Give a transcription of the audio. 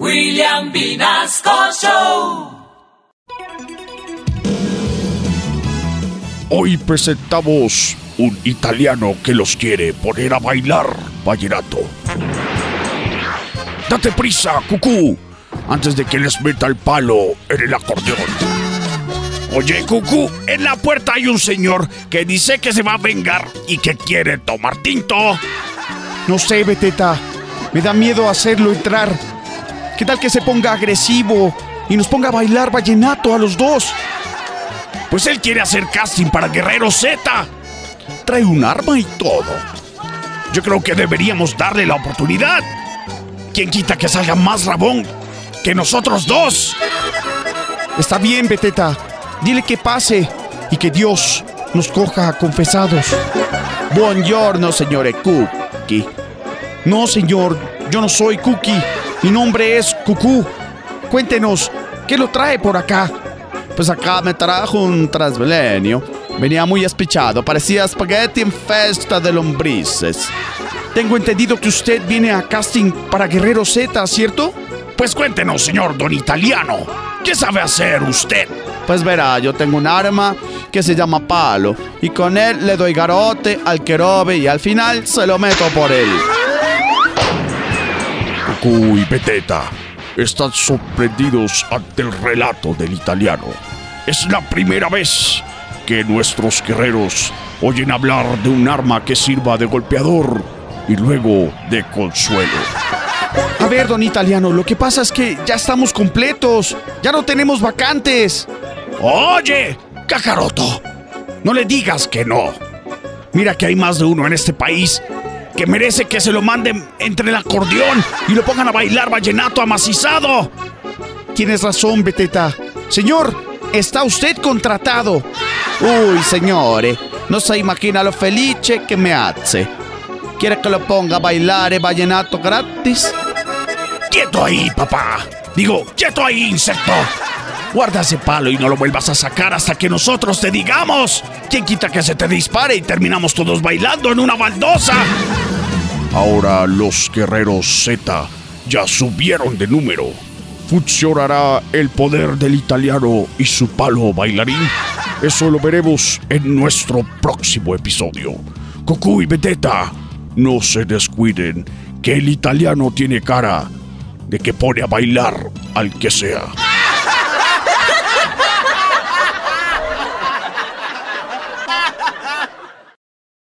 William Vinasco Show. Hoy presentamos un italiano que los quiere poner a bailar vallenato. Date prisa, cucú, antes de que les meta el palo en el acordeón. Oye, cucú, en la puerta hay un señor que dice que se va a vengar y que quiere tomar tinto. No sé, Beteta. Me da miedo hacerlo entrar. ¿Qué tal que se ponga agresivo y nos ponga a bailar vallenato a los dos? Pues él quiere hacer casting para Guerrero Z. Trae un arma y todo. Yo creo que deberíamos darle la oportunidad. ¿Quién quita que salga más rabón que nosotros dos? Está bien, Beteta. Dile que pase y que Dios nos coja confesados. Buongiorno, señor Cookie. No, señor, yo no soy Cookie. Mi nombre es Cucú. Cuéntenos, ¿qué lo trae por acá? Pues acá me trajo un transmilenio. Venía muy espichado, parecía espagueti en festa de lombrices. Tengo entendido que usted viene a casting para Guerrero Z, ¿cierto? Pues cuéntenos, señor don italiano. ¿Qué sabe hacer usted? Pues verá, yo tengo un arma que se llama palo y con él le doy garote al querobe y al final se lo meto por él. Cucú y Beteta están sorprendidos ante el relato del italiano. Es la primera vez que nuestros guerreros oyen hablar de un arma que sirva de golpeador y luego de consuelo. A ver, don italiano, lo que pasa es que ya estamos completos. Ya no tenemos vacantes. Oye, Cacaroto, no le digas que no. Mira que hay más de uno en este país que merece que se lo manden entre el acordeón y lo pongan a bailar vallenato amacizado. Tienes razón, Beteta. Señor, está usted contratado. Uy, señores, no se imagina lo felice que me hace. ¿Quiere que lo ponga a bailar vallenato gratis? ¡Quieto ahí, papá! Digo, quieto ahí, insecto. Guarda ese palo y no lo vuelvas a sacar hasta que nosotros te digamos. ¿Quién quita que se te dispare y terminamos todos bailando en una baldosa? Ahora los guerreros Z ya subieron de número. ¿Funcionará el poder del italiano y su palo bailarín? Eso lo veremos en nuestro próximo episodio. Goku y Beteta, no se descuiden que el italiano tiene cara de que pone a bailar al que sea.